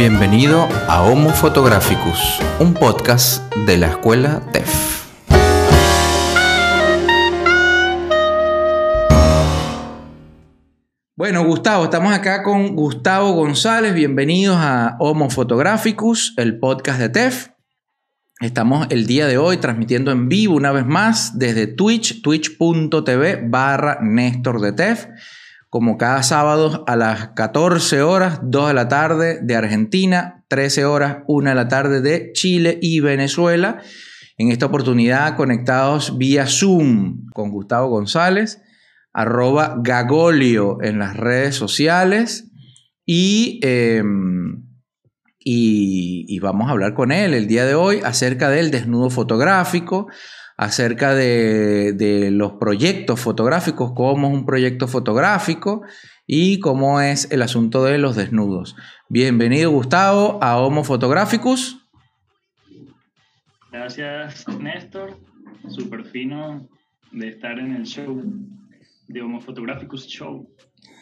Bienvenido a Homo Photographicus, un podcast de la escuela TEF. Bueno, Gustavo, estamos acá con Gustavo González. Bienvenidos a Homo Photographicus, el podcast de TEF. Estamos el día de hoy transmitiendo en vivo una vez más desde Twitch, twitch.tv barra Néstor de TEF como cada sábado a las 14 horas, 2 de la tarde de Argentina, 13 horas, 1 de la tarde de Chile y Venezuela. En esta oportunidad conectados vía Zoom con Gustavo González, arroba Gagolio en las redes sociales y, em, y, y vamos a hablar con él el día de hoy acerca del desnudo fotográfico, acerca de, los proyectos fotográficos, cómo es un proyecto fotográfico y cómo es el asunto de los desnudos. Bienvenido Gustavo a Homo Photographicus. Gracias Néstor, súper fino de estar en el show de Homo Photographicus Show.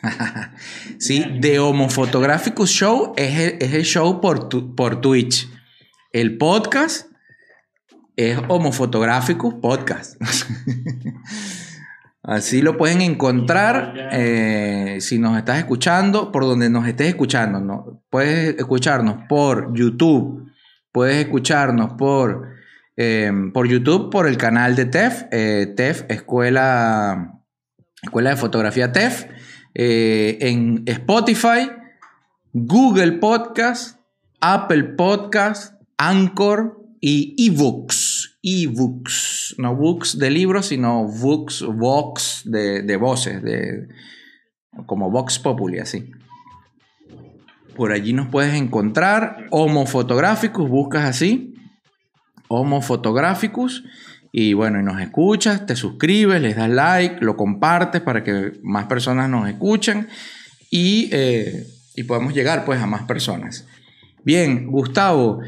sí, de Homo Photographicus Show es el, show por, por Twitch. El podcast es Homofotográfico Podcast. Así lo pueden encontrar eh, si nos estás escuchando, por donde nos estés escuchando. ¿no? Puedes escucharnos por YouTube, puedes escucharnos por, eh, por YouTube, por el canal de TEF, eh, TEF, Escuela, Escuela de Fotografía TEF, en Spotify, Google Podcast, Apple Podcast, Anchor, y ebooks, ebooks, no books de libros, sino books, vox de, de voces, de, como Vox Populi, así. Por allí nos puedes encontrar Homo Fotográficos, buscas así, Homo Fotográficos, y bueno, y nos escuchas, te suscribes, les das like, lo compartes para que más personas nos escuchen y, eh, y podamos llegar pues a más personas. Bien, Gustavo,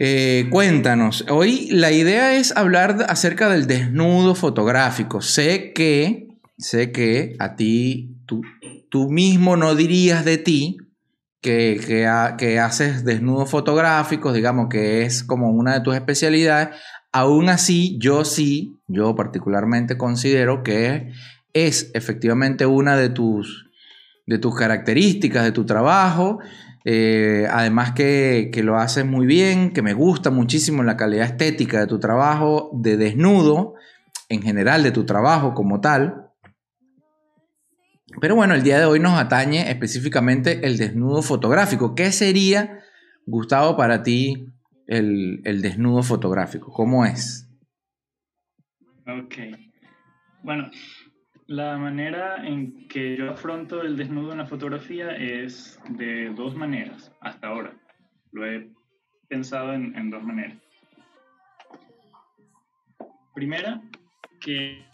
eh, cuéntanos, hoy la idea es hablar acerca del desnudo fotográfico. Sé que, sé que a ti, tú, tú mismo no dirías de ti que, que, haces desnudos fotográficos, digamos que es como una de tus especialidades. Aún así, yo sí, yo particularmente considero que es efectivamente una de tus, de tus características, de tu trabajo. Eh, además que, lo haces muy bien, que me gusta muchísimo la calidad estética de tu trabajo, de desnudo, en general de tu trabajo como tal. Pero bueno, el día de hoy nos atañe específicamente el desnudo fotográfico. ¿Qué sería, Gustavo, para ti el, el desnudo fotográfico? ¿Cómo es? Ok. Bueno, la manera en que yo afronto el desnudo en la fotografía es de dos maneras, hasta ahora. Lo he pensado en, dos maneras. Primera, que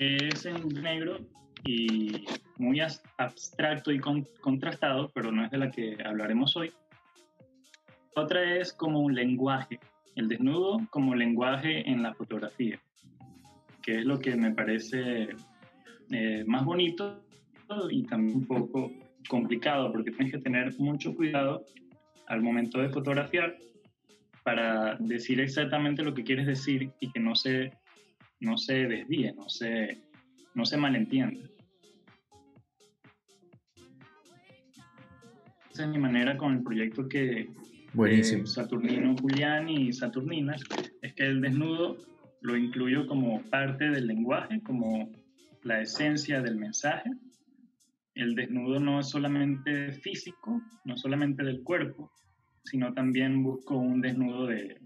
es en negro y muy abstracto y contrastado, pero no es de la que hablaremos hoy. Otra es como un lenguaje, el desnudo como lenguaje en la fotografía, que es lo que me parece eh, más bonito y también un poco complicado porque tienes que tener mucho cuidado al momento de fotografiar para decir exactamente lo que quieres decir y que no se, no se desvíe, no se, no se malentienda. Esa es mi manera con el proyecto que Buenísimo. Saturnino Julián y Saturnina, es que el desnudo lo incluyo como parte del lenguaje, como la esencia del mensaje. El desnudo no es solamente físico, no solamente del cuerpo, sino también busco un desnudo de,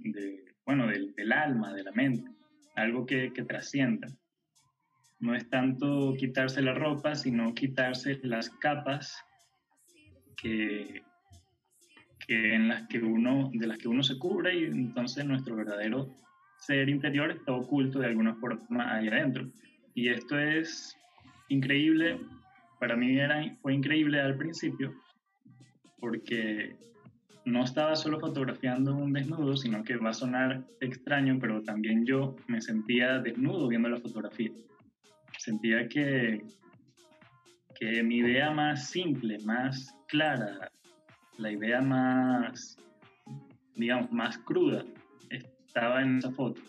bueno, del, alma, de la mente, algo que, trascienda. No es tanto quitarse la ropa, sino quitarse las capas que, que en las que uno, de las que uno se cubre y entonces nuestro verdadero ser interior está oculto de alguna forma ahí adentro. Y esto es increíble, para mí era, fue increíble al principio, porque no estaba solo fotografiando un desnudo, sino que va a sonar extraño, pero también yo me sentía desnudo viendo la fotografía. Sentía que, que mi idea más simple, más clara, la idea más, digamos, más cruda estaba en esa foto.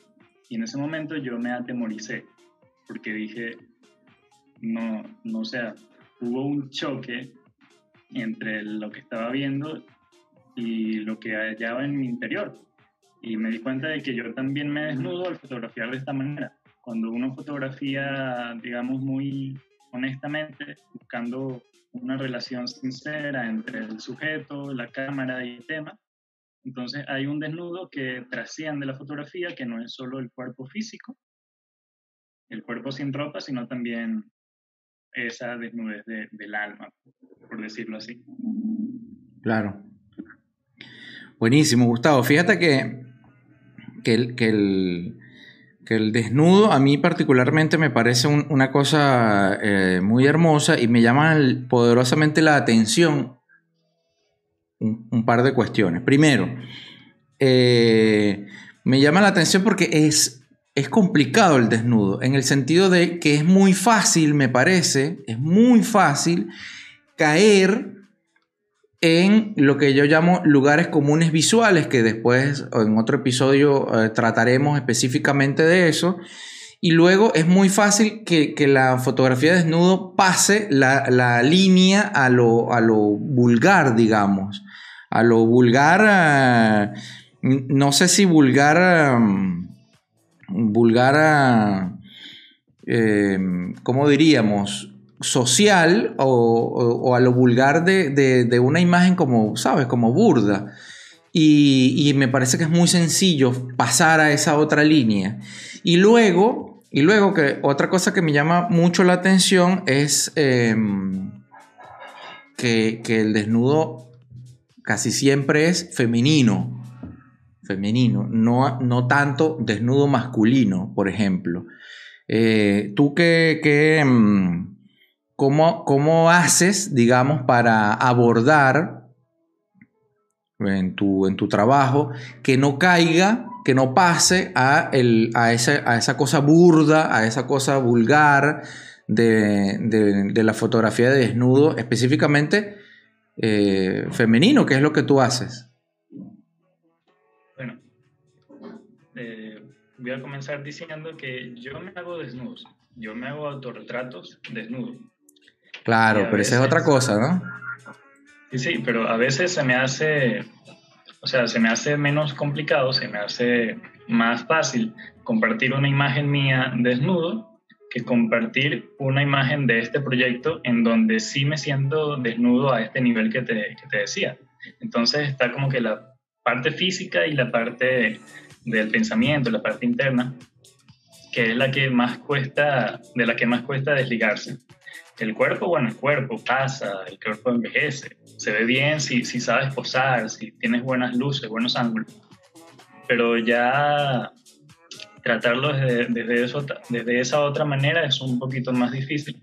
Y en ese momento yo me atemoricé, porque dije, no, no o sea, hubo un choque entre lo que estaba viendo y lo que hallaba en mi interior. Y me di cuenta de que yo también me desnudo al fotografiar de esta manera. Cuando uno fotografía, digamos, muy honestamente, buscando una relación sincera entre el sujeto, la cámara y el tema, entonces hay un desnudo que trasciende la fotografía, que no es solo el cuerpo físico, el cuerpo sin ropa, sino también esa desnudez del alma, por decirlo así. Claro. Buenísimo, Gustavo. Fíjate que, que, el, que, el, desnudo a mí particularmente me parece una cosa eh, muy hermosa y me llama poderosamente la atención un, par de cuestiones. Primero, eh, me llama la atención porque es, es complicado el desnudo, en el sentido de que es muy fácil, me parece, es muy fácil caer en lo que yo llamo lugares comunes visuales, que después en otro episodio eh, trataremos específicamente de eso. Y luego es muy fácil que, la fotografía de desnudo pase la, línea a lo, a lo vulgar, digamos a lo vulgar, eh, no sé si vulgar, mm, vulgar, eh, ¿cómo diríamos? social o, a lo vulgar de, una imagen como, ¿sabes? Como burda. Y, me parece que es muy sencillo pasar a esa otra línea. Y luego, y luego que otra cosa que me llama mucho la atención es em, que, el desnudo casi siempre es femenino. Femenino, no, no tanto desnudo masculino, por ejemplo. Eh, ¿Tú qué, qué mm, cómo, haces, digamos, para abordar en tu, en tu trabajo que no caiga, que no pase a, el, a, esa, cosa burda, a esa cosa vulgar de, de la fotografía de desnudo, específicamente eh, femenino, que es lo que tú haces. Voy a comenzar diciendo que yo me hago desnudos, yo me hago autorretratos desnudo. Claro, pero esa es otra cosa, ¿no? Sí, sí, pero a veces se me hace, o sea, se me hace menos complicado, se me hace más fácil compartir una imagen mía desnudo que compartir una imagen de este proyecto en donde sí me siento desnudo a este nivel que te, que te decía. Entonces está como que la parte física y la parte del pensamiento, la parte interna, que es la que más cuesta, de la que más cuesta desligarse. El cuerpo, bueno, el cuerpo pasa, el cuerpo envejece, se ve bien si, si sabes posar, si tienes buenas luces, buenos ángulos, pero ya tratarlo desde, eso, desde esa otra manera es un poquito más difícil.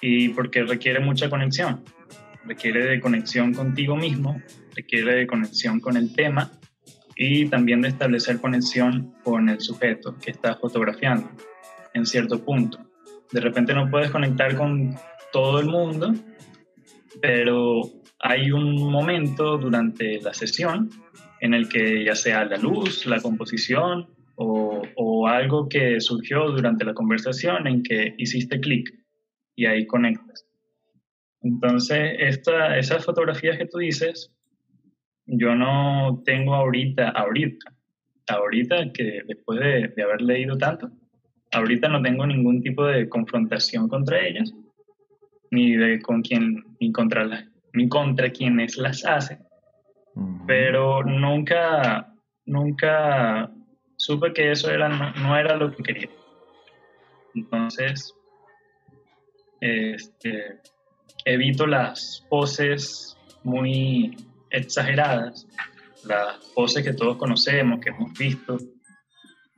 Y porque requiere mucha conexión. Requiere de conexión contigo mismo, requiere de conexión con el tema y también de establecer conexión con el sujeto que estás fotografiando en cierto punto. De repente no puedes conectar con todo el mundo, pero hay un momento durante la sesión en el que ya sea la luz, la composición, o, algo que surgió durante la conversación en que hiciste clic y ahí conectas. Entonces, esta, esas fotografías que tú dices, yo no tengo ahorita, ahorita, ahorita que después de, haber leído tanto, ahorita no tengo ningún tipo de confrontación contra ellas, ni de con quién, ni contra las, ni contra quienes las hacen. Pero nunca, nunca supe que eso era, no, era lo que quería. Entonces, este, evito las poses muy exageradas, las poses que todos conocemos, que hemos visto.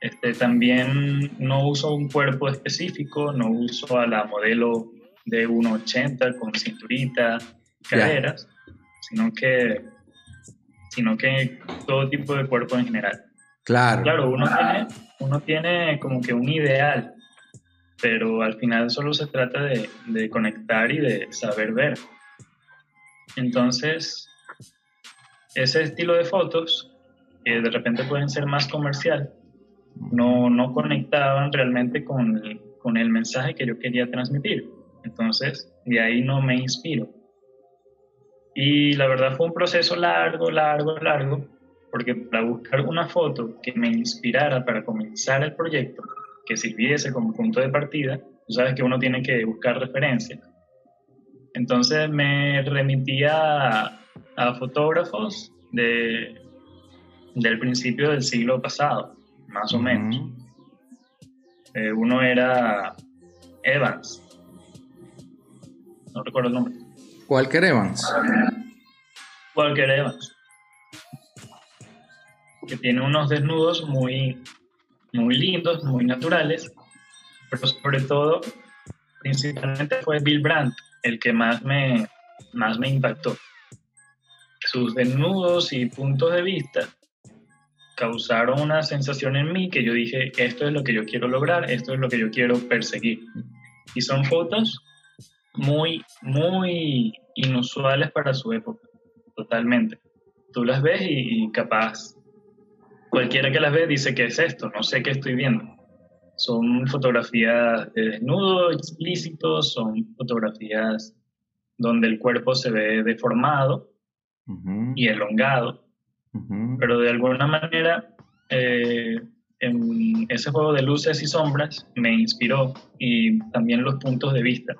Este, también no uso un cuerpo específico, no uso a la modelo de 1,80 con cinturita, caderas, sino que, sino que todo tipo de cuerpo en general. Claro. Claro, uno tiene, uno tiene como que un ideal, pero al final solo se trata de, conectar y de saber ver. Entonces, ese estilo de fotos, que de repente pueden ser más comercial, no, no conectaban realmente con el, con el mensaje que yo quería transmitir. Entonces, de ahí no me inspiro. Y la verdad fue un proceso largo, largo, largo, porque para buscar una foto que me inspirara para comenzar el proyecto, que sirviese como punto de partida, tú sabes que uno tiene que buscar referencias. Entonces me remitía a, fotógrafos de, del principio del siglo pasado, más o menos. Eh, uno era Evans, no recuerdo el nombre. Walker Evans. Walker Evans. Que tiene unos desnudos muy, muy lindos, muy naturales, pero sobre todo, principalmente fue Bill Brandt el que más me, más me impactó. Sus desnudos y puntos de vista causaron una sensación en mí que yo dije, esto es lo que yo quiero lograr, esto es lo que yo quiero perseguir. Y son fotos muy, muy inusuales para su época, totalmente. Tú las ves y, capaz cualquiera que las ve dice, ¿qué es esto? No sé qué estoy viendo. Son fotografías de desnudo explícitos, son fotografías donde el cuerpo se ve deformado y elongado, pero de alguna manera eh, en ese juego de luces y sombras me inspiró y también los puntos de vista.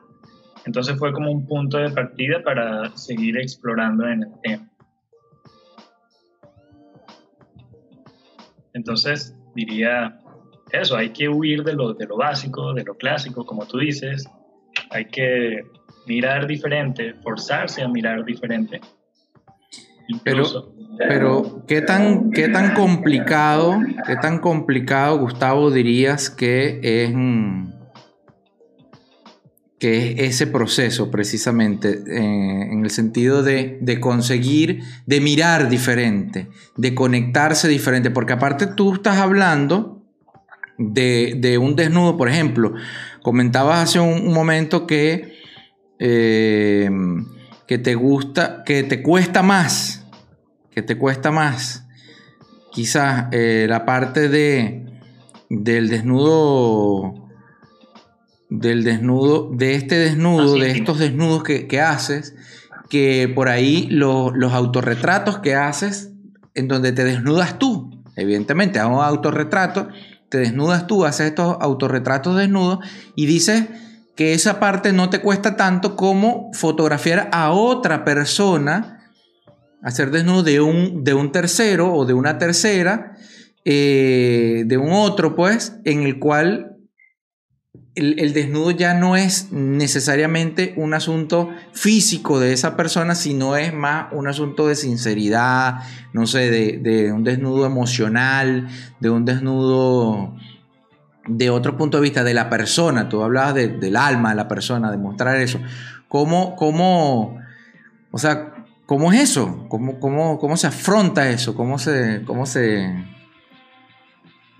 Entonces fue como un punto de partida para seguir explorando en el tema. Entonces diría eso, hay que huir de lo, de lo básico, de lo clásico, como tú dices. Hay que mirar diferente, forzarse a mirar diferente. Pero, pero ¿qué tan, qué tan complicado, qué tan complicado, Gustavo, dirías que es que es ese proceso precisamente, eh, en el sentido de, conseguir, de mirar diferente, de conectarse diferente, porque aparte tú estás hablando de, un desnudo, por ejemplo, comentabas hace un, momento que, eh, que te gusta, que te cuesta más, que te cuesta más, quizás eh, la parte de, del desnudo del desnudo, de este desnudo, de estos desnudos que, haces, que por ahí los autorretratos que haces, en donde te desnudas tú, evidentemente, hago un autorretrato, te desnudas tú, haces estos autorretratos desnudos y dices que esa parte no te cuesta tanto como fotografiar a otra persona, hacer desnudo de un, de un tercero o de una tercera, eh, de un otro, pues, en el cual el, desnudo ya no es necesariamente un asunto físico de esa persona, sino es más un asunto de sinceridad, no sé, de, un desnudo emocional, de un desnudo de otro punto de vista de la persona. Tú hablabas del alma de la persona, de mostrar eso. ¿Cómo, cómo, o sea, cómo es eso? ¿Cómo, cómo, cómo se afronta eso? ¿Cómo se, cómo se...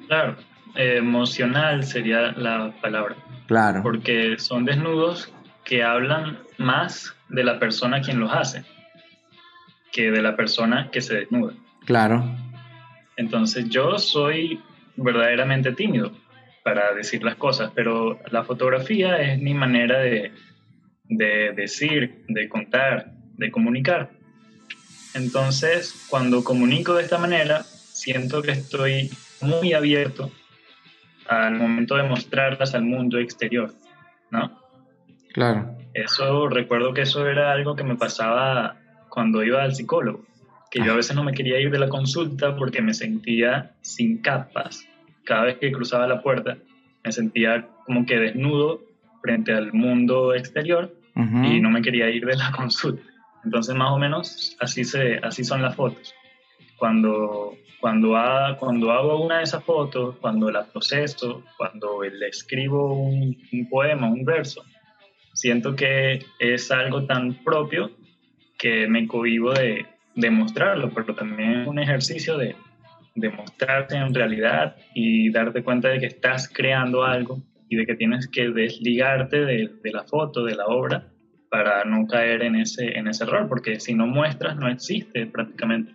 Claro emocional sería la palabra. Claro. Porque son desnudos que hablan más de la persona quien los hace que de la persona que se desnuda. Claro. Entonces yo soy verdaderamente tímido para decir las cosas, pero la fotografía es mi manera de, de decir, de contar, de comunicar. Entonces, cuando comunico de esta manera, siento que estoy muy abierto al momento de mostrarlas al mundo exterior, ¿no? Claro. Eso, recuerdo que eso era algo que me pasaba cuando iba al psicólogo, que yo a veces no me quería ir de la consulta porque me sentía sin capas. Cada vez que cruzaba la puerta, me sentía como que desnudo frente al mundo exterior y no me quería ir de la consulta. Entonces, más o menos, así, se, así son las fotos. Cuando cuando, cuando hago una de esas fotos, cuando la proceso, cuando le escribo un, poema, un verso, siento que es algo tan propio que me cohibo de, de mostrarlo, pero también es un ejercicio de, de mostrarte en realidad y darte cuenta de que estás creando algo y de que tienes que desligarte de, de, la foto, de la obra, para no caer en ese, en ese error, porque si no muestras no existe prácticamente.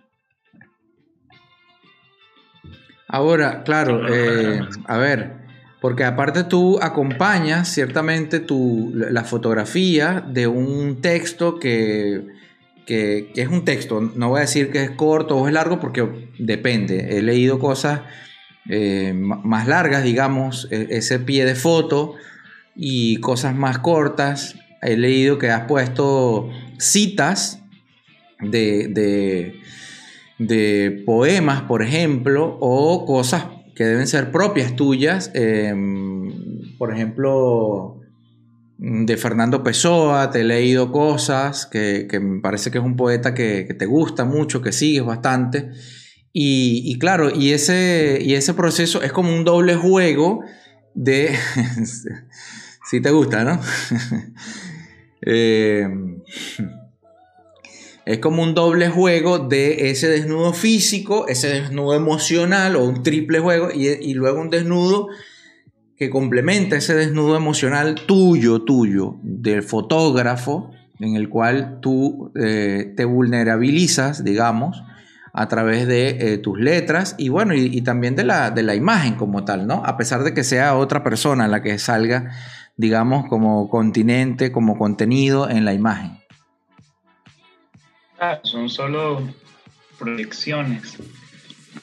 Ahora, claro, eh, a ver, porque aparte tú acompañas ciertamente tu, la fotografía de un texto que que, es un texto. No voy a decir que es corto o es largo porque depende. He leído cosas eh, más largas, digamos, e, ese pie de foto y cosas más cortas. He leído que has puesto citas de de poemas, por ejemplo, o cosas que deben ser propias tuyas, em, por ejemplo, de Fernando Pessoa, te he leído cosas que, me parece que es un poeta que, te gusta mucho, que sigues bastante. Y, claro, y ese, y ese proceso es como un doble juego de... si te gusta, ¿no? eh, es como un doble juego de ese desnudo físico, ese desnudo emocional o un triple juego y, luego un desnudo que complementa ese desnudo emocional tuyo, tuyo, del fotógrafo, en el cual tú eh, te vulnerabilizas, digamos, a través de eh, tus letras y bueno, y, también de la, de la, imagen como tal, ¿no? A pesar de que sea otra persona la que salga, digamos, como continente, como contenido en la imagen. Ah, son solo proyecciones.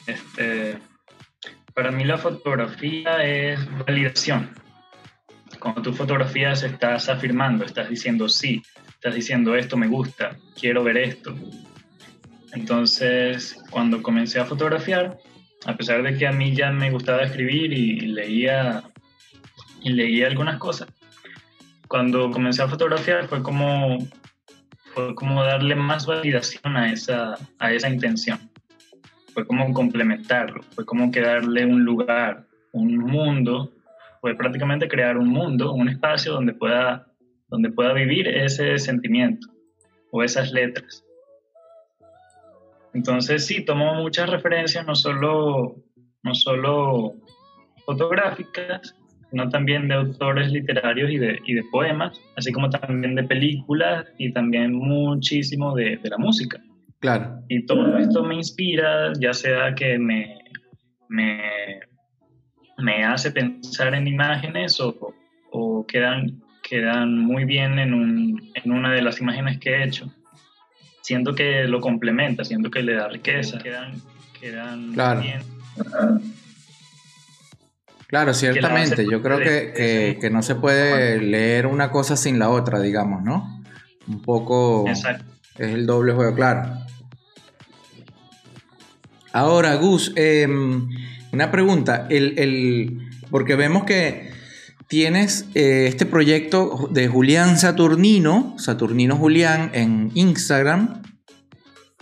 Este, para mí la fotografía es validación. Cuando tú fotografías estás afirmando, estás diciendo sí, estás diciendo esto me gusta, quiero ver esto. Entonces, cuando comencé a fotografiar, a pesar de que a mí ya me gustaba escribir y leía y leía algunas cosas, cuando comencé a fotografiar fue como fue como darle más validación a esa, a esa intención. Fue como complementarlo, fue como que darle un lugar, un mundo, fue prácticamente crear un mundo, un espacio donde pueda, donde pueda vivir ese sentimiento o esas letras. Entonces sí, tomó muchas referencias, no solo, no solo fotográficas, sino también de autores literarios y de, y de poemas, así como también de películas y también muchísimo de, de la música. Claro. Y todo esto me inspira, ya sea que me, me, me hace pensar en imágenes o, o quedan, quedan muy bien en, un, en una de las imágenes que he hecho. Siento que lo complementa, siento que le da riqueza, quedan, quedan claro. bien. Claro, ciertamente. Yo creo que, que, no se puede leer una cosa sin la otra, digamos, ¿no? Un poco Exacto. es el doble juego, claro. Ahora, Gus, em, una pregunta. El, porque vemos que tienes eh, este proyecto de Julián Saturnino, Saturnino Julián, en Instagram,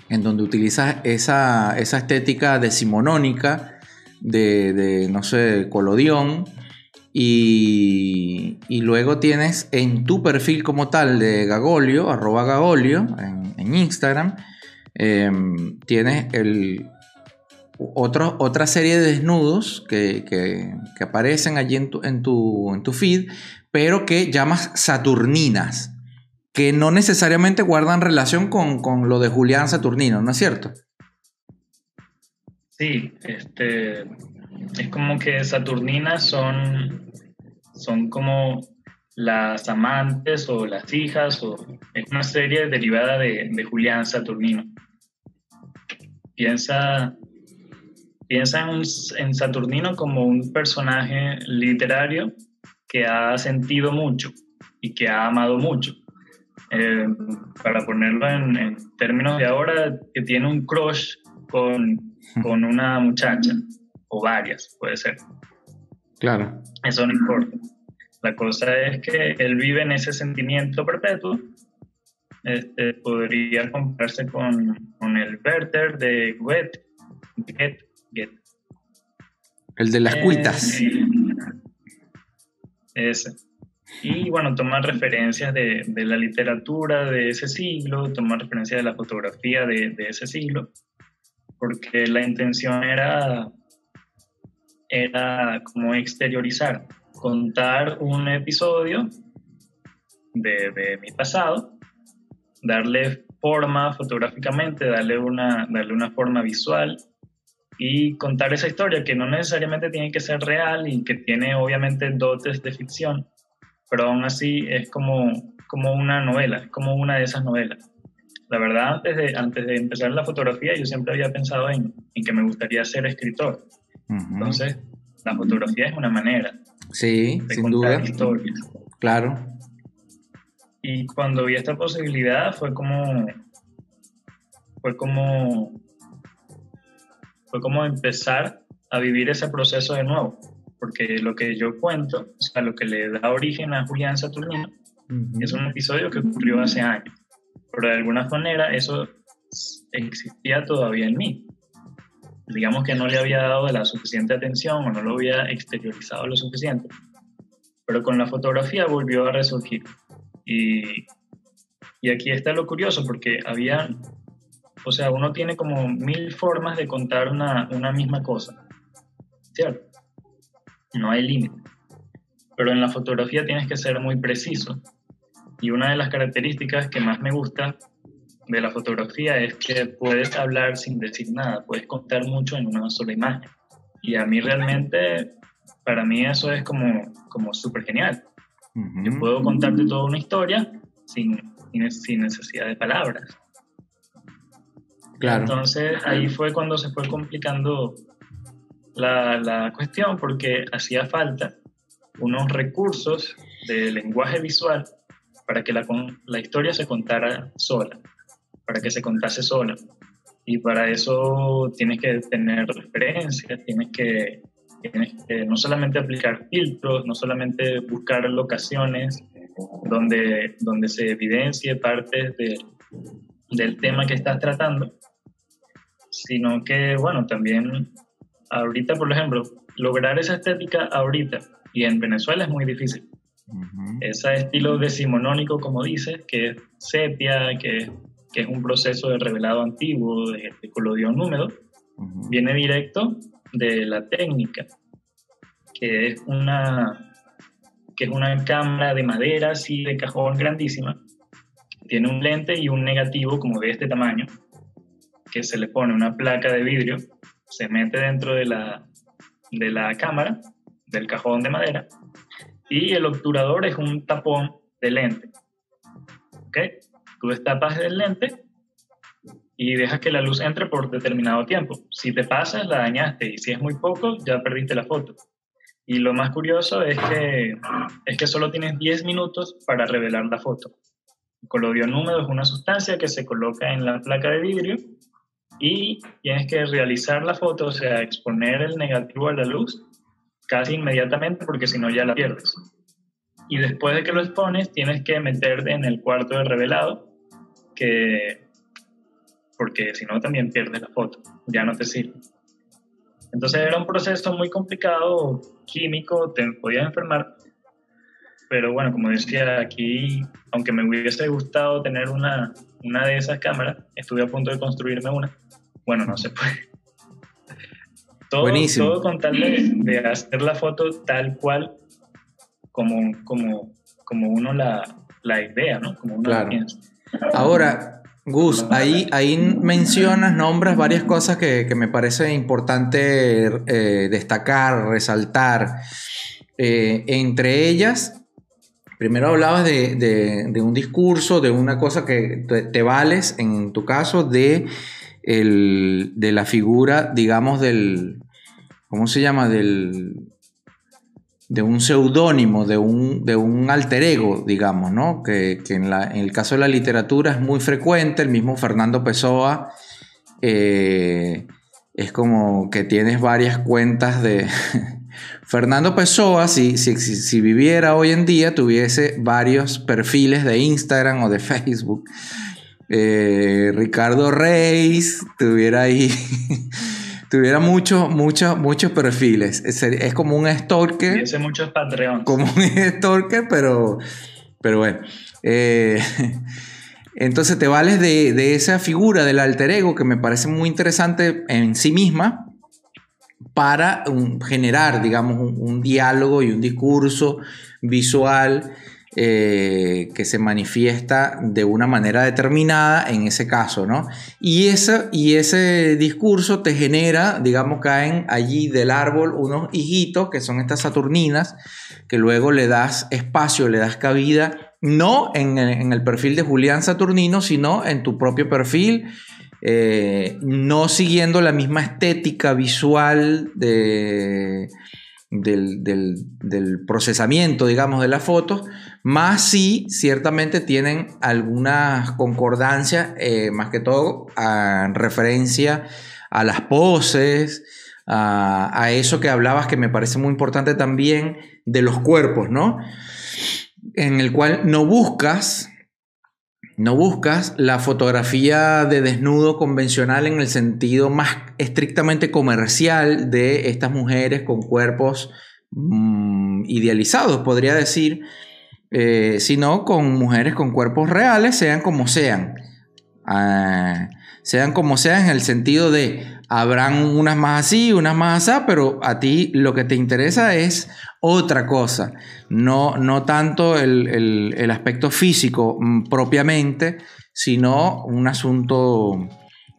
en donde utilizas esa, esa estética decimonónica de, no sé, colodión. Y, luego tienes en tu perfil como tal de Gagolio, arroba Gagolio, en, Instagram, em, tienes el, otra serie de desnudos que, aparecen allí en tu, en, tu, feed, pero que llamas Saturninas, que no necesariamente guardan relación con, con lo de Julián Saturnino, ¿no es cierto? Sí, este, es como que Saturninas son, son como las amantes o las hijas, o es una serie derivada de, Julián Saturnino. Piensa, piensa en, Saturnino como un personaje literario que ha sentido mucho y que ha amado mucho. Eh, para ponerlo en, en, términos de ahora, que tiene un crush con con una muchacha, o varias, puede ser. Claro. Eso no importa. La cosa es que él vive en ese sentimiento perpetuo. Este, podría compararse con, con el Werther de Goethe. El de las cuitas. Eh, ese. Y bueno, tomar referencias de, de, la literatura de ese siglo, tomar referencias de la fotografía de, de ese siglo porque la intención era, era como exteriorizar, contar un episodio de, mi pasado, darle forma fotográficamente, darle una, darle una forma visual y contar esa historia que no necesariamente tiene que ser real y que tiene obviamente dotes de ficción, pero aún así es como, como una novela, es como una de esas novelas. La verdad, antes de, antes de empezar la fotografía, yo siempre había pensado en, en que me gustaría ser escritor. Entonces, la fotografía es una manera. Sí, de sin contar duda. Historias. Claro. Y cuando vi esta posibilidad fue como, fue como, fue como empezar a vivir ese proceso de nuevo. Porque lo que yo cuento, o sea, lo que le da origen a Julián Saturnino, es un episodio que ocurrió hace años. Pero de alguna manera eso existía todavía en mí digamos que no le había dado la suficiente atención o no lo había exteriorizado lo suficiente. Pero con la fotografía volvió a resurgir. Y, y aquí está lo curioso, porque había, o sea, uno tiene como mil formas de contar una, una misma cosa, ¿cierto? No hay límite. Pero en la fotografía tienes que ser muy preciso. Y una de las características que más me gusta de la fotografía es que puedes hablar sin decir nada, puedes contar mucho en una sola imagen. Y a mí realmente, para mí eso es como, como súper genial. Yo puedo contarte toda una historia sin, sin necesidad de palabras. Claro. Entonces ahí fue cuando se fue complicando la, la cuestión porque hacía falta unos recursos de lenguaje visual para que la, la historia se contara sola para que se contase sola. Y para eso tienes que tener referencias, tienes que, tienes que no solamente aplicar filtros, no solamente buscar locaciones donde, donde se evidencie partes de, del tema que estás tratando, sino que, bueno, también ahorita, por ejemplo, lograr esa estética ahorita y en Venezuela es muy difícil. Ese estilo decimonónico, como dices, que es sepia, que que es un proceso de revelado antiguo de, de colodión húmedo, viene directo de la técnica, que es una, que es una cámara de madera así de cajón grandísima, tiene un lente y un negativo como de este tamaño, que se le pone una placa de vidrio, se mete dentro de la, de la cámara, del cajón de madera, y el obturador es un tapón de lente. ¿Ok? Tú destapas el lente y dejas que la luz entre por determinado tiempo. Si te pasas, la dañaste y si es muy poco, ya perdiste la foto. Y lo más curioso es que, es que solo tienes 10 minutos para revelar la foto. El colodión húmedo es una sustancia que se coloca en la placa de vidrio y tienes que realizar la foto, o sea, exponer el negativo a la luz casi inmediatamente porque si no ya la pierdes. Y después de que lo expones, tienes que meterte en el cuarto de revelado que porque si no también pierdes la foto, ya no te sirve. Entonces era un proceso muy complicado, químico, te podías enfermar, pero bueno, como decía, aquí, aunque me hubiese gustado tener una, una de esas cámaras, estuve a punto de construirme una, bueno, no se puede. Todo, Buenísimo. todo con tal de, hacer la foto tal cual como, como, como uno la, la idea, ¿no? Como uno la piensa. Ahora, Gus, ahí, ahí mencionas, nombras varias cosas que, me parece importante eh, destacar, resaltar. Eh, entre ellas, primero hablabas de, un discurso, de una cosa que te, vales, en tu caso, de, de la figura, digamos, del, ¿cómo se llama? Del, de un seudónimo, de un, de un alter ego, digamos, ¿no? Que, en, el caso de la literatura es muy frecuente, el mismo Fernando Pessoa eh, es como que tienes varias cuentas de... Fernando Pessoa, si, si, viviera hoy en día, tuviese varios perfiles de Instagram o de Facebook. Eh, Ricardo Reis tuviera ahí tuviera muchos, muchos, muchos perfiles. Es, como un stalker. Tuviese muchos Patreons. Como un stalker, pero, pero bueno. Eh, entonces te vales de, esa figura del alter ego que me parece muy interesante en sí misma para generar, digamos, un, diálogo y un discurso visual eh, que se manifiesta de una manera determinada en ese caso, ¿no? Y, y ese discurso te genera, digamos, caen allí del árbol unos hijitos, que son estas saturninas, que luego le das espacio, le das cabida, no en, el perfil de Julián Saturnino, sino en tu propio perfil, eh, no siguiendo la misma estética visual de del, procesamiento, digamos, de las fotos, más si ciertamente tienen algunas concordancias, eh, más que todo en referencia a las poses, a, a, eso que hablabas que me parece muy importante también de los cuerpos, ¿no? En el cual no buscas no buscas la fotografía de desnudo convencional en el sentido más estrictamente comercial de estas mujeres con cuerpos mm, idealizados, podría decir, eh, sino con mujeres con cuerpos reales, sean como sean. Ah, sean como sean en el sentido de habrán unas más así, unas más así, pero a ti lo que te interesa es otra cosa, no, no tanto el, aspecto físico mm, propiamente, sino un asunto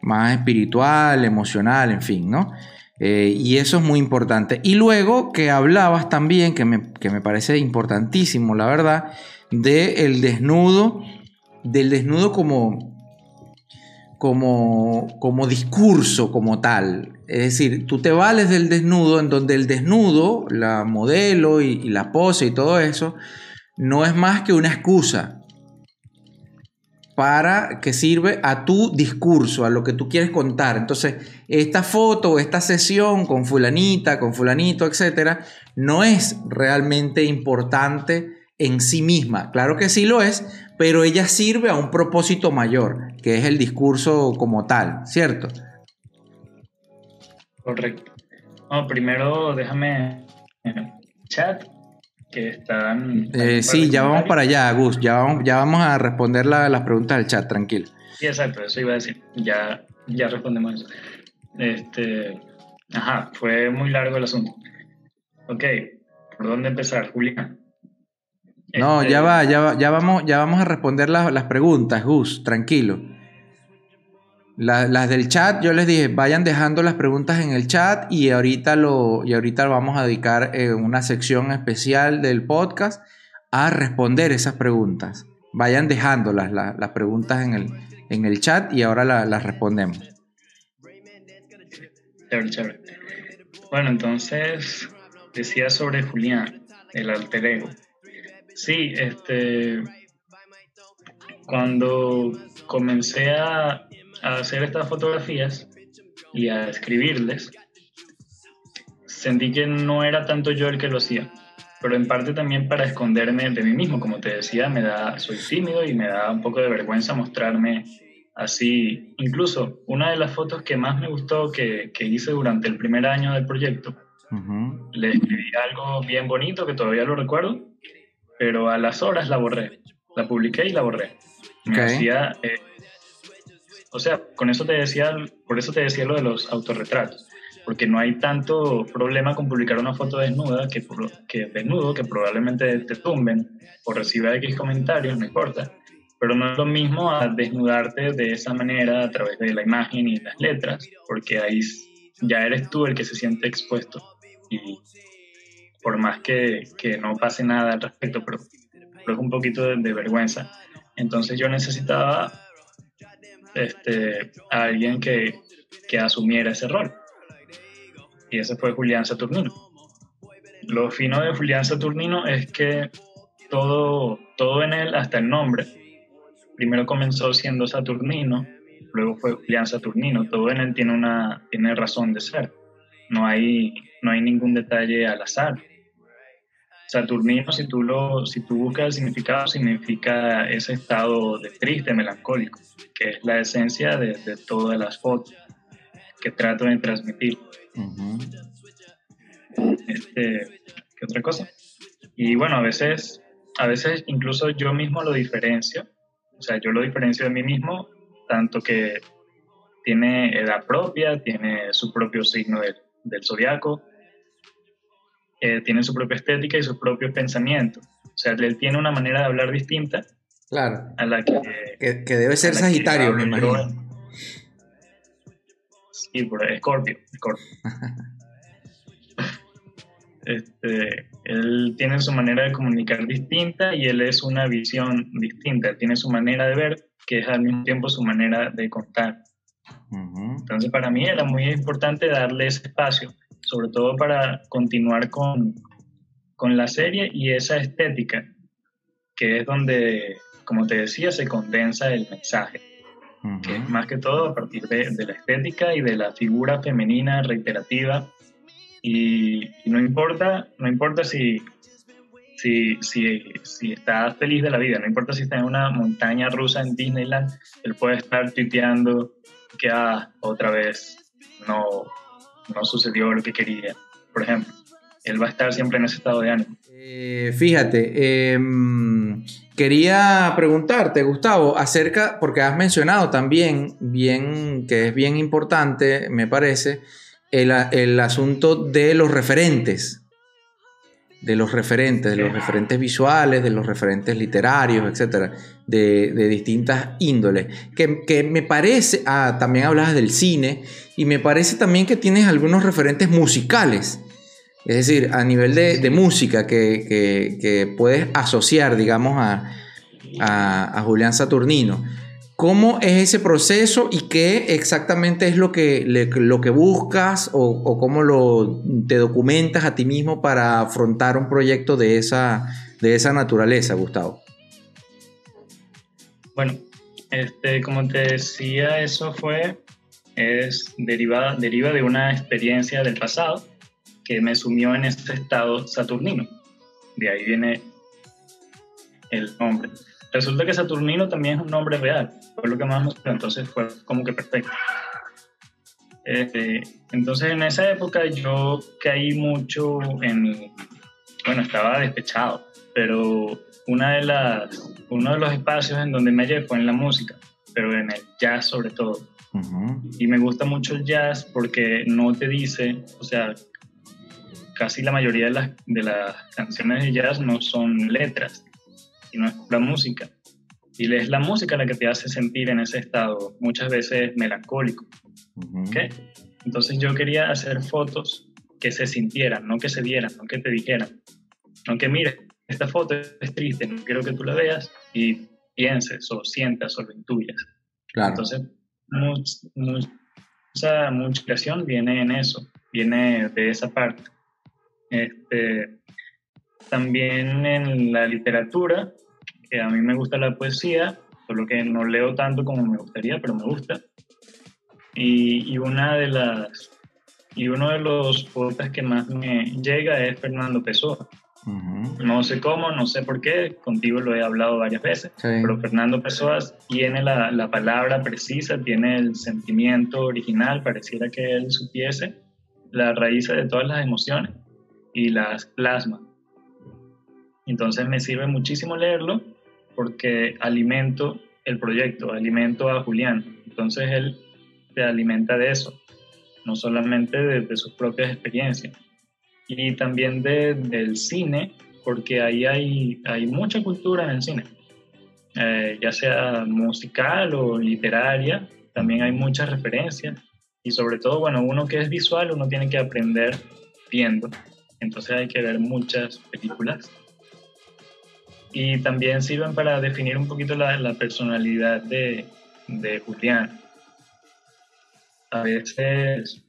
más espiritual, emocional, en fin, ¿no? Eh, y eso es muy importante. Y luego que hablabas también, que me, que me parece importantísimo, la verdad, del desnudo, del desnudo como, como, como discurso, como tal. Es decir, tú te vales del desnudo, en donde el desnudo, la modelo y, la pose y todo eso, no es más que una excusa para que sirve a tu discurso, a lo que tú quieres contar. Entonces, esta foto, esta sesión con fulanita, con fulanito, etcétera, no es realmente importante en sí misma. Claro que sí lo es, pero ella sirve a un propósito mayor, que es el discurso como tal, ¿cierto? Correcto. primero déjame chat que están... Eh, sí, ya vamos para allá, Gus, ya vamos, ya vamos a responder las preguntas del chat, tranquilo. Sí, exacto, eso iba a decir, ya, ya respondemos eso. Este, ajá, fue muy largo el asunto. Ok, ¿por dónde empezar, Julián? No, ya va, ya, ya, vamos, ya vamos a responder las preguntas, Gus, tranquilo. las del chat, yo les dije, vayan dejando las preguntas en el chat y ahorita lo, y ahorita vamos a dedicar eh, una sección especial del podcast a responder esas preguntas. Vayan dejándolas las, preguntas en el, en el chat y ahora las respondemos. Bueno, entonces decía sobre Julián, el alter ego. Sí, este, cuando comencé a, hacer estas fotografías y a escribirles, sentí que no era tanto yo el que lo hacía, pero en parte también para esconderme de mí mismo, como te decía, me da, soy tímido y me da un poco de vergüenza mostrarme así. Incluso una de las fotos que más me gustó que, hice durante el primer año del proyecto, le escribí algo bien bonito que todavía lo recuerdo pero a las horas la borré. La publiqué y la borré. Me hacía, eh, o sea, con eso te decía, por eso te decía lo de los autorretratos, porque no hay tanto problema con publicar una foto desnuda que, que desnudo, que probablemente te tumben o reciba X comentarios, no importa, pero no es lo mismo a desnudarte de esa manera a través de la imagen y las letras, porque ahí ya eres tú el que se siente expuesto y por más que, que no pase nada al respecto, pero, pero es un poquito de, vergüenza. Entonces yo necesitaba este, a alguien que, que asumiera ese rol. Y ese fue Julián Saturnino. Lo fino de Julián Saturnino es que todo, todo en él, hasta el nombre, primero comenzó siendo Saturnino, luego fue Julián Saturnino, todo en él tiene, una, tiene razón de ser. No hay, no hay ningún detalle al azar. Saturnino, si tú, lo, si tú buscas el significado, significa ese estado de triste, melancólico, que es la esencia de, todas las fotos que trato de transmitir. Este, ¿Qué otra cosa? Y bueno, a veces, a veces incluso yo mismo lo diferencio, o sea, yo lo diferencio de mí mismo, tanto que tiene edad propia, tiene su propio signo del, del zodiaco, tienen su propia estética y sus propios pensamientos. O sea, él tiene una manera de hablar distinta. Claro. A la que. Que, debe ser Sagitario, me imagino. Sí, por Scorpio. Scorpio. este, él tiene su manera de comunicar distinta y él es una visión distinta. Él tiene su manera de ver, que es al mismo tiempo su manera de contar. Entonces, para mí era muy importante darle ese espacio, sobre todo para continuar con, con la serie y esa estética, que es donde, como te decía, se condensa el mensaje. que es más que todo a partir de, de, la estética y de la figura femenina reiterativa. Y, no importa, no importa si, si, si, si está feliz de la vida, no importa si está en una montaña rusa en Disneyland, él puede estar tuiteando que ah, otra vez no, no sucedió lo que quería, por ejemplo él va a estar siempre en ese estado de ánimo. Eh, fíjate, em, quería preguntarte, Gustavo, acerca, porque has mencionado también, bien, que es bien importante, me parece, el, asunto de los referentes, de los referentes, de los referentes visuales, de los referentes literarios, etcétera, de, distintas índoles. Que, que, me parece, ah, también hablabas del cine, y me parece también que tienes algunos referentes musicales es decir, a nivel de, música que, puedes asociar, digamos, a, Julián Saturnino. ¿Cómo es ese proceso y qué exactamente es lo que, lo que buscas o, cómo lo, te documentas a ti mismo para afrontar un proyecto de esa, de esa naturaleza, Gustavo? Bueno, este, como te decía, eso fue, es deriva, deriva de una experiencia del pasado que me sumió en este estado saturnino. De ahí viene el nombre. Resulta que Saturnino también es un nombre real, fue lo que más gustó, entonces fue como que perfecto. Este, entonces en esa época yo caí mucho en, bueno, estaba despechado, pero una de las, uno de los espacios en donde me hallé fue en la música, pero en el jazz sobre todo. Y me gusta mucho el jazz porque no te dice, o sea, casi la mayoría de las, de las canciones de jazz no son letras, sino es la música. Y es la música la que te hace sentir en ese estado, muchas veces melancólico. Entonces yo quería hacer fotos que se sintieran, no que se vieran, no que te dijeran. No que mire, esta foto es triste, no quiero que tú la veas y pienses o sientas o lo intuyas. Entonces, mucha, mucha creación viene en eso, viene de esa parte. Este, también en la literatura, que a mí me gusta la poesía, solo que no leo tanto como me gustaría, pero me gusta. Y, una de las y uno de los poetas que más me llega es Fernando Pessoa. No sé cómo, no sé por qué, contigo lo he hablado varias veces, pero Fernando Pessoa tiene la, la, palabra precisa, tiene el sentimiento original, pareciera que él supiese la raíz de todas las emociones y las plasma. Entonces me sirve muchísimo leerlo porque alimento el proyecto, alimento a Julián. Entonces él se alimenta de eso, no solamente de, sus propias experiencias. Y también del cine, porque ahí hay, hay mucha cultura en el cine, eh, ya sea musical o literaria, también hay muchas referencias. Y sobre todo, bueno, uno que es visual, uno tiene que aprender viendo entonces hay que ver muchas películas. Y también sirven para definir un poquito la, personalidad de, de Julián. A veces,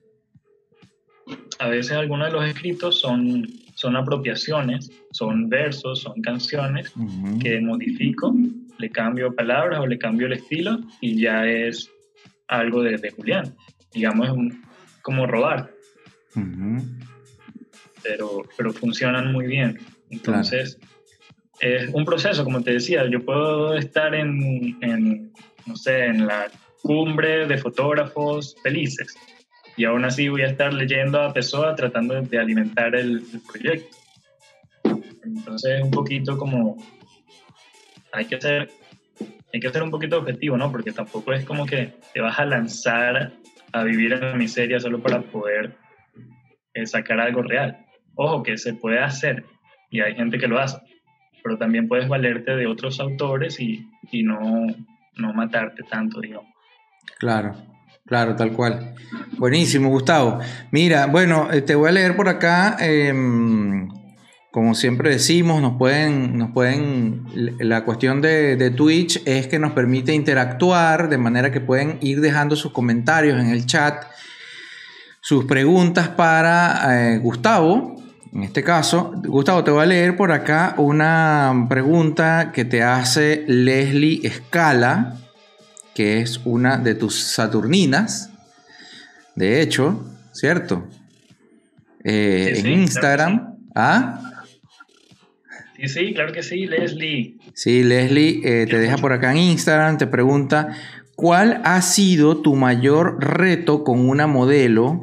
a veces algunos de los escritos son, son apropiaciones, son versos, son canciones que modifico, le cambio palabras o le cambio el estilo y ya es algo de, de Julián. Digamos, es como robar. Pero, pero funcionan muy bien. Entonces, es un proceso, como te decía, yo puedo estar en, en, no sé, en la cumbre de fotógrafos felices y aún así voy a estar leyendo a Pessoa tratando de alimentar el, proyecto. Entonces, un poquito como hay que ser hay que ser un poquito objetivo, ¿no? Porque tampoco es como que te vas a lanzar a vivir en la miseria solo para poder eh, sacar algo real. Ojo, que se puede hacer y hay gente que lo hace, pero también puedes valerte de otros autores y, y no, no matarte tanto, digamos. Claro, claro, tal cual. Buenísimo, Gustavo. Mira, bueno, eh, te voy a leer por acá. Em, como siempre decimos, nos pueden, nos pueden, la cuestión de, Twitch es que nos permite interactuar de manera que pueden ir dejando sus comentarios en el chat, sus preguntas para eh, Gustavo. En este caso, Gustavo, te voy a leer por acá una pregunta que te hace Leslie Escala que es una de tus Saturninas, de hecho, ¿cierto? Eh, en Instagram. ¿Ah? Sí, sí, claro que sí, Leslie. Sí, Leslie eh, te deja por acá en Instagram, te pregunta, ¿cuál ha sido tu mayor reto con una modelo?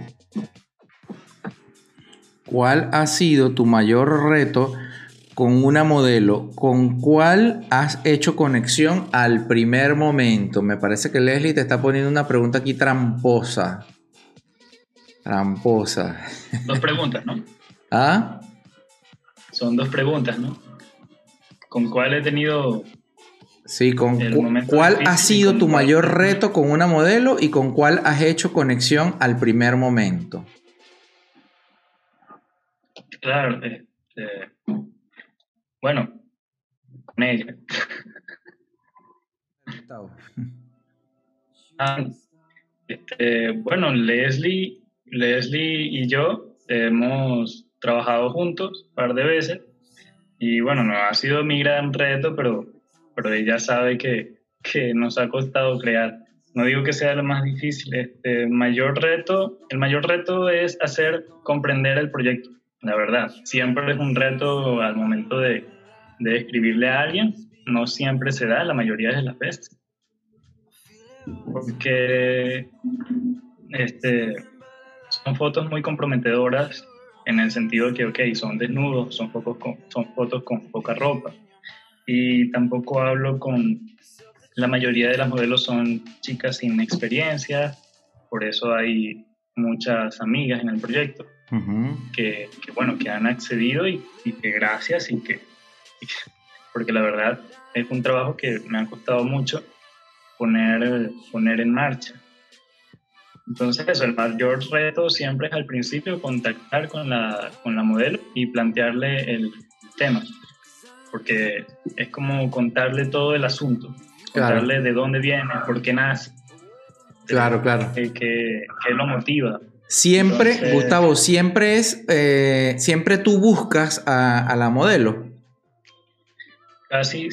¿Cuál ha sido tu mayor reto con una modelo, ¿con cuál has hecho conexión al primer momento? Me parece que Leslie te está poniendo una pregunta aquí tramposa. Tramposa. Dos preguntas, ¿no? ¿Ah? Son dos preguntas, ¿no? ¿Con cuál he tenido... Sí, con cuál ha sido tu mayor reto con una modelo y con cuál has hecho conexión al primer momento? Claro, este, bueno, con ella. Ah, este, bueno, Leslie, Leslie y yo hemos trabajado juntos un par de veces y bueno, no ha sido mi gran reto, pero, pero ella sabe que, que nos ha costado crear. No digo que sea lo más difícil, este mayor reto, el mayor reto es hacer comprender el proyecto, la verdad. Siempre es un reto al momento de, de escribirle a alguien no siempre se da la mayoría de las veces. Porque este, son fotos muy comprometedoras en el sentido de que, ok, son desnudos, son, fotos con, son fotos con poca ropa. Y tampoco hablo con... La mayoría de las modelos son chicas sin experiencia, por eso hay muchas amigas en el proyecto que, bueno, que han accedido y, y que gracias y que porque la verdad es un trabajo que me ha costado mucho poner, poner en marcha. Entonces, eso, el mayor reto siempre es al principio contactar con la, con la modelo y plantearle el tema, porque es como contarle todo el asunto, contarle de dónde viene, por qué nace. Claro, claro. Qué, qué, lo motiva. Siempre, Gustavo, siempre es, eh, siempre tú buscas a, a la modelo. Casi,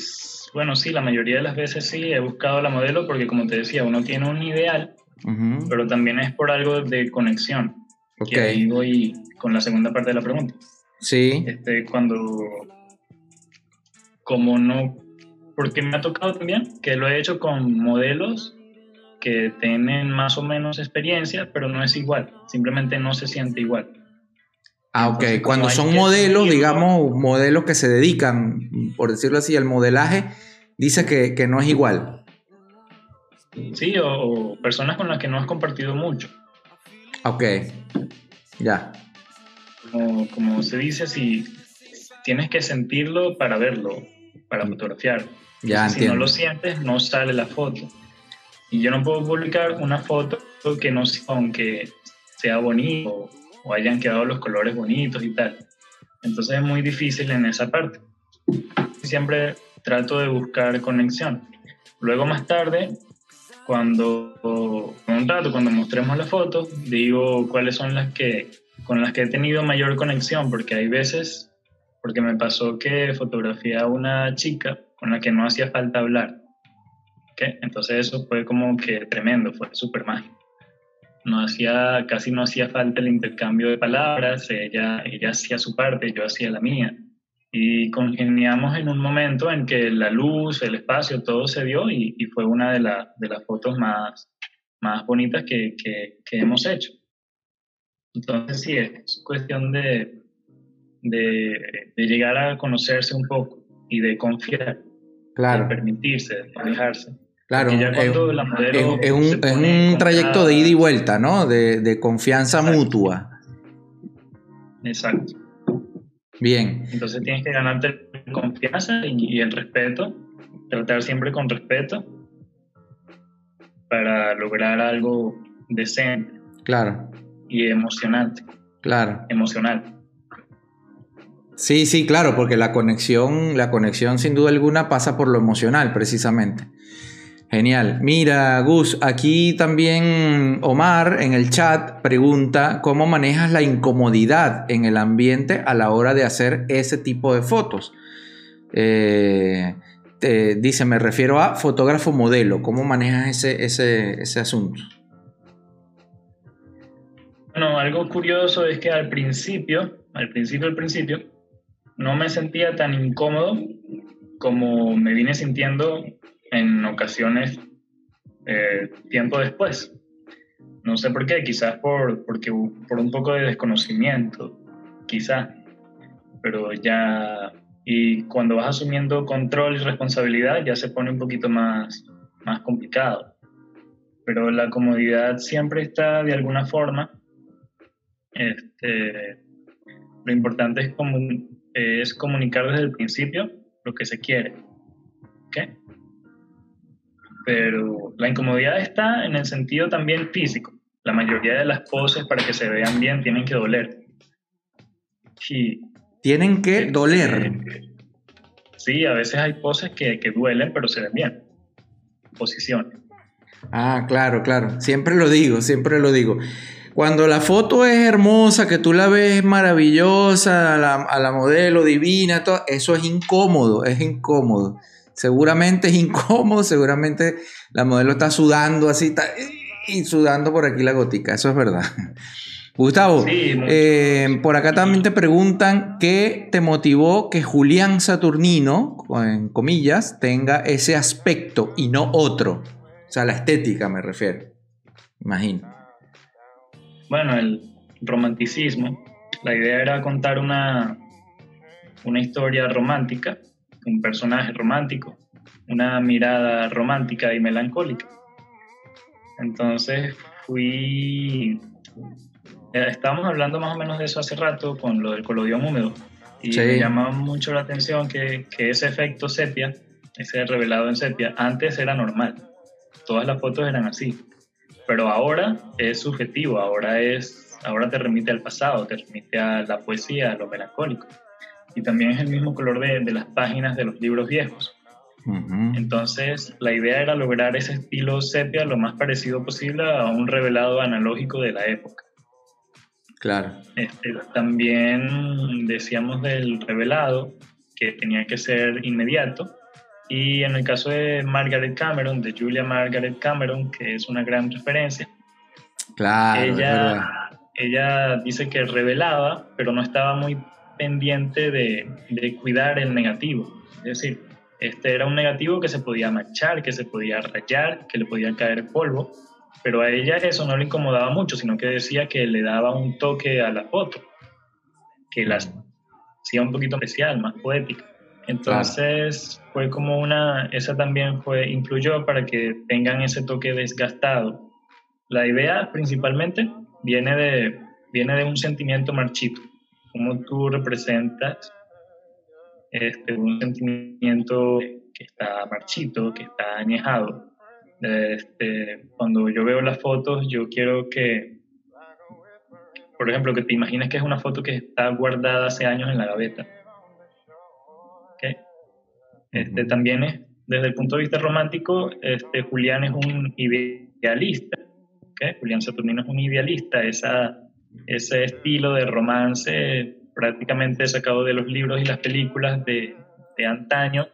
bueno, sí, la mayoría de las veces sí he buscado la modelo porque como te decía, uno tiene un ideal, pero también es por algo de conexión. Ok. Que ahí voy con la segunda parte de la pregunta. Sí. Este, cuando, como no, porque me ha tocado también que lo he hecho con modelos que tienen más o menos experiencia, pero no es igual, simplemente no se siente igual. Ah, ok. Cuando son modelos, digamos, modelos que se dedican, por decirlo así, al modelaje, dice que, no es igual. Sí, o, personas con las que no has compartido mucho. Ok, ya. Como, se dice, si tienes que sentirlo para verlo, para fotografiar. Ya, si no lo sientes, no sale la foto. Y yo no puedo publicar una foto que no, aunque sea bonito o hayan quedado los colores bonitos y tal. Entonces es muy difícil en esa parte. Siempre trato de buscar conexión. Luego más tarde, cuando un rato, cuando mostremos la foto, digo cuáles son las que con las que he tenido mayor conexión, porque hay veces, porque me pasó que fotografié a una chica con la que no hacía falta hablar. ¿okay? Entonces eso fue como que tremendo, fue súper mágico no hacía, casi no hacía falta el intercambio de palabras, ella, ella hacía su parte, yo hacía la mía. Y congeniamos en un momento en que la luz, el espacio, todo se dio y, fue una de, de, las fotos más, más bonitas que, que, hemos hecho. Entonces sí, es cuestión de, de, de, llegar a conocerse un poco y de confiar, claro. de permitirse, de dejarse. Claro, es, un, trayecto de ida y vuelta, ¿no? De, confianza mutua. Exacto. Bien. Entonces tienes que ganarte confianza y, el respeto, tratar siempre con respeto para lograr algo decente. Claro. Y emocionante. Claro. Emocional. Sí, sí, claro, porque la conexión, la conexión sin duda alguna pasa por lo emocional, precisamente. Genial. Mira, Gus, aquí también Omar en el chat pregunta cómo manejas la incomodidad en el ambiente a la hora de hacer ese tipo de fotos. Eh, dice, me refiero a fotógrafo modelo. ¿Cómo manejas ese, ese, ese asunto? Bueno, algo curioso es que al principio, al principio, al principio, no me sentía tan incómodo como me vine sintiendo en ocasiones eh, tiempo después. No sé por qué, quizás por, porque, por un poco de desconocimiento, quizás, pero ya, y cuando vas asumiendo control y responsabilidad ya se pone un poquito más, más complicado. Pero la comodidad siempre está de alguna forma. Este, lo importante es, es comunicar desde el principio lo que se quiere. ¿okay? Pero la incomodidad está en el sentido también físico. La mayoría de las poses para que se vean bien tienen que doler. tienen que doler. Sí, a veces hay poses que, que duelen, pero se ven bien. Posiciones. Ah, claro, claro. Siempre lo digo, siempre lo digo. Cuando la foto es hermosa, que tú la ves maravillosa, a la, a la modelo divina, todo, eso es incómodo, es incómodo. Seguramente es incómodo, seguramente la modelo está sudando así y sudando por aquí la gotica, eso es verdad. Gustavo, eh, por acá también te preguntan qué te motivó que Julián Saturnino, en comillas, tenga ese aspecto y no otro. O sea, la estética me refiero. Imagino. Bueno, el romanticismo. La idea era contar una, una historia romántica un personaje romántico, una mirada romántica y melancólica. Entonces fui, eh, estábamos hablando más o menos de eso hace rato con lo del colodión húmedo y me llamaba mucho la atención que, que ese efecto sepia, ese revelado en sepia, antes era normal. Todas las fotos eran así. Pero ahora es subjetivo, ahora es ahora te remite al pasado, te remite a la poesía, a lo melancólico y también es el mismo color de, de las páginas de los libros viejos. Entonces, la idea era lograr ese estilo sepia lo más parecido posible a un revelado analógico de la época. Claro. Este, también decíamos del revelado que tenía que ser inmediato. Y en el caso de Margaret Cameron, de Julia Margaret Cameron, que es una gran referencia, claro, ella, ella dice que revelaba, pero no estaba muy pendiente de, de, cuidar el negativo. Es decir, este era un negativo que se podía manchar, que se podía rayar, que le podía caer polvo, pero a ella eso no le incomodaba mucho, sino que decía que le daba un toque a la foto, que la hacía un poquito especial, más poética. Entonces fue como una, esa también fue, influyó para que tengan ese toque desgastado. La idea principalmente viene de, viene de un sentimiento marchito cómo tú representas este, un sentimiento que está marchito, que está añejado. Este, cuando yo veo las fotos, yo quiero que, por ejemplo, que te imagines que es una foto que está guardada hace años en la gaveta. ¿Okay? Este, también es, desde el punto de vista romántico, este, Julián es un idealista. ¿okay? Julián Saturnino es un idealista. Esa, ese estilo de romance prácticamente sacado de los libros y las películas de, de antaño,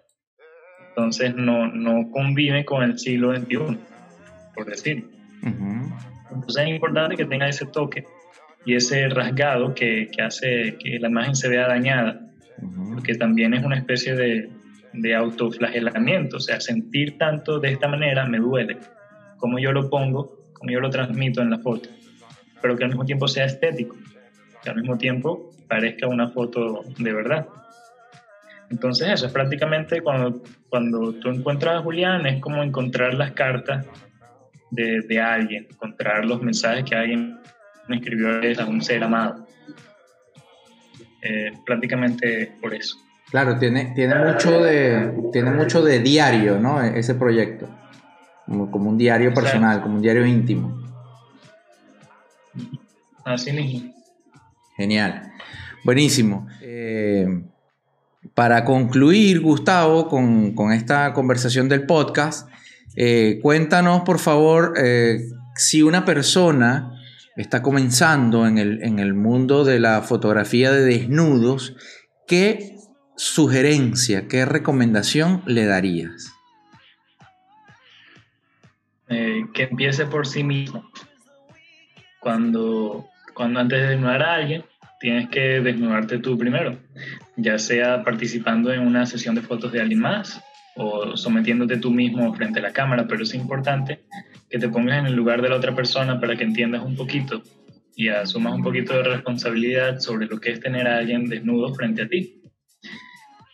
entonces no, no, convive con el siglo XXI, por decir. Entonces es importante que tenga ese toque y ese rasgado que, que hace que la imagen se vea dañada, porque también es una especie de, de autoflagelamiento, o sea, sentir tanto de esta manera me duele, como yo lo pongo, como yo lo transmito en la foto pero que al mismo tiempo sea estético, que al mismo tiempo parezca una foto de verdad. Entonces eso es prácticamente cuando, cuando tú encuentras a Julián, es como encontrar las cartas de, de alguien, encontrar los mensajes que alguien me escribió a un ser amado. eh, prácticamente por eso. Claro, tiene, tiene, mucho de, tiene mucho de diario, ¿no? E-, ese proyecto. Como, un diario personal, como un diario íntimo. Así mismo. Genial. Buenísimo. Eh, para concluir, Gustavo, con, esta conversación del podcast, eh, cuéntanos, por favor, eh, si una persona está comenzando en el, en el mundo de la fotografía de desnudos, ¿qué sugerencia, qué recomendación le darías? Eh, que empiece por sí mismo. Cuando, cuando antes de desnudar a alguien, tienes que desnudarte tú primero, ya sea participando en una sesión de fotos de alguien más o sometiéndote tú mismo frente a la cámara, pero es importante que te pongas en el lugar de la otra persona para que entiendas un poquito y asumas un poquito de responsabilidad sobre lo que es tener a alguien desnudo frente a ti.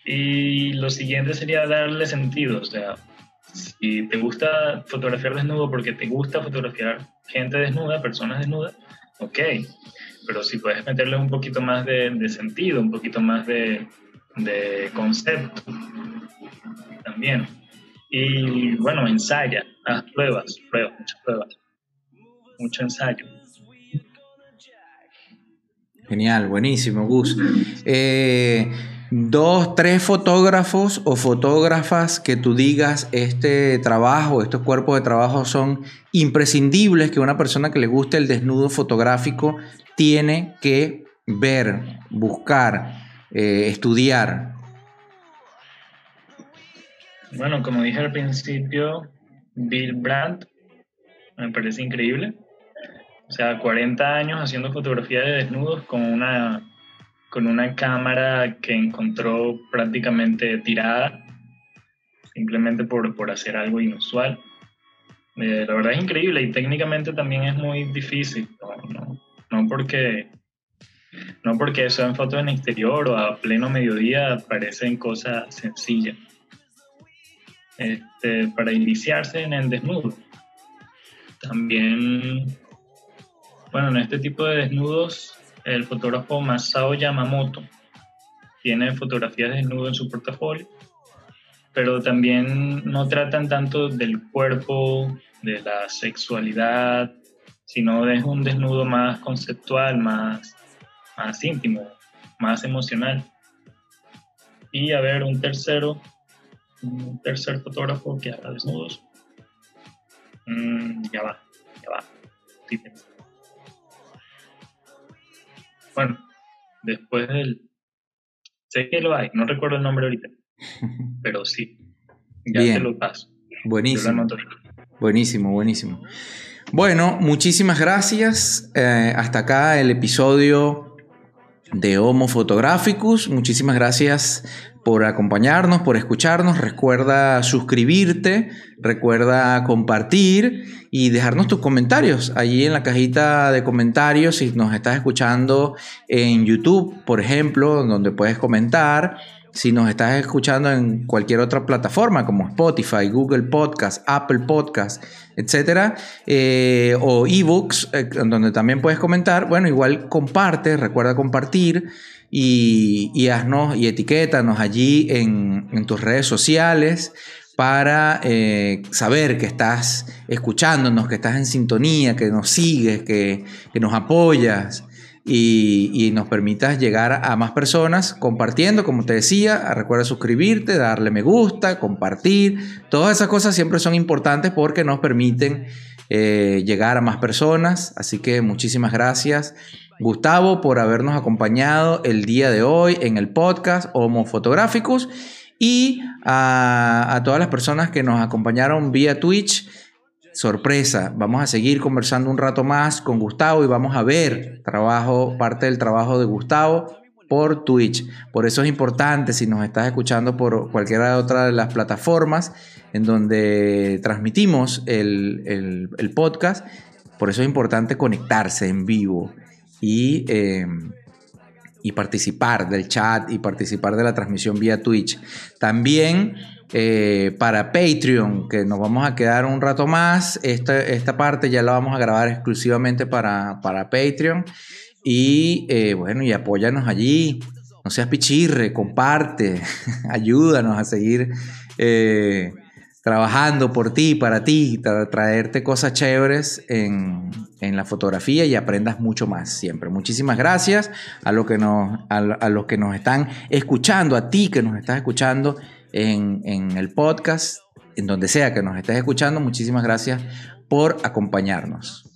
Y lo siguiente sería darle sentido, o sea, si te gusta fotografiar desnudo porque te gusta fotografiar gente desnuda, personas desnudas, ok, pero si puedes meterle un poquito más de, sentido, un poquito más de, de concepto, también. Y bueno, ensaya, haz pruebas, pruebas, muchas pruebas, mucho ensayo. Genial, buenísimo, Gus. Eh, dos, tres fotógrafos o fotógrafas que tú digas este trabajo, estos cuerpos de trabajo son imprescindibles que una persona que le guste el desnudo fotográfico tiene que ver, buscar, eh, estudiar. Bueno, como dije al principio, Bill Brandt me parece increíble. O sea, 40 años haciendo fotografía de desnudos con una, con una cámara que encontró prácticamente tirada, simplemente por, por hacer algo inusual. Eh, la verdad es increíble y técnicamente también es muy difícil. No, no, porque no porque en fotos en exterior o a pleno mediodía parecen cosas sencillas. Este, para iniciarse en el desnudo. También bueno, en este tipo de desnudos, el fotógrafo Masao Yamamoto tiene fotografías de desnudo en su portafolio, pero también no tratan tanto del cuerpo, de la sexualidad, sino de un desnudo más conceptual, más, más íntimo, más emocional. Y a ver, un tercero, un tercer fotógrafo que haga desnudos. Mm, ya va, ya va. Bueno, después del... Sé que lo hay, no recuerdo el nombre ahorita, pero sí, ya te lo paso. Buenísimo. Buenísimo, buenísimo. Bueno, muchísimas gracias. Eh, hasta acá el episodio de Homo Photographicus. Muchísimas gracias por acompañarnos, por escucharnos. Recuerda suscribirte, recuerda compartir y dejarnos tus comentarios allí en la cajita de comentarios si nos estás escuchando en YouTube, por ejemplo, donde puedes comentar. Si nos estás escuchando en cualquier otra plataforma como Spotify, Google Podcast, Apple Podcast, etcétera, eh, o ebooks, eh, donde también puedes comentar, bueno, igual comparte, recuerda compartir y, haznos y etiquétanos allí en, tus redes sociales para eh, saber que estás escuchándonos, que estás en sintonía, que nos sigues, que, nos apoyas y, nos permitas llegar a más personas compartiendo, como te decía, recuerda suscribirte, darle me gusta, compartir, todas esas cosas siempre son importantes porque nos permiten eh, llegar a más personas, así que muchísimas gracias Gustavo, por habernos acompañado el día de hoy en el podcast Homo Fotográficos y a, todas las personas que nos acompañaron vía Twitch. Sorpresa, vamos a seguir conversando un rato más con Gustavo y vamos a ver trabajo, parte del trabajo de Gustavo por Twitch. Por eso es importante, si nos estás escuchando por cualquiera de otras de las plataformas en donde transmitimos el, el podcast, por eso es importante conectarse en vivo y, em, y participar del chat y participar de la transmisión vía Twitch. También eh, para Patreon, que nos vamos a quedar un rato más, esta, esta parte ya la vamos a grabar exclusivamente para, para Patreon. Y eh, bueno, y apóyanos allí. no seas pichirre, comparte, ayúdanos a seguir eh, trabajando por ti, para ti, traerte cosas chéveres en, la fotografía y aprendas mucho más siempre. Muchísimas gracias a, lo que nos, a, los que nos están escuchando, a ti que nos estás escuchando en, el podcast, en donde sea que nos estés escuchando. Muchísimas gracias por acompañarnos.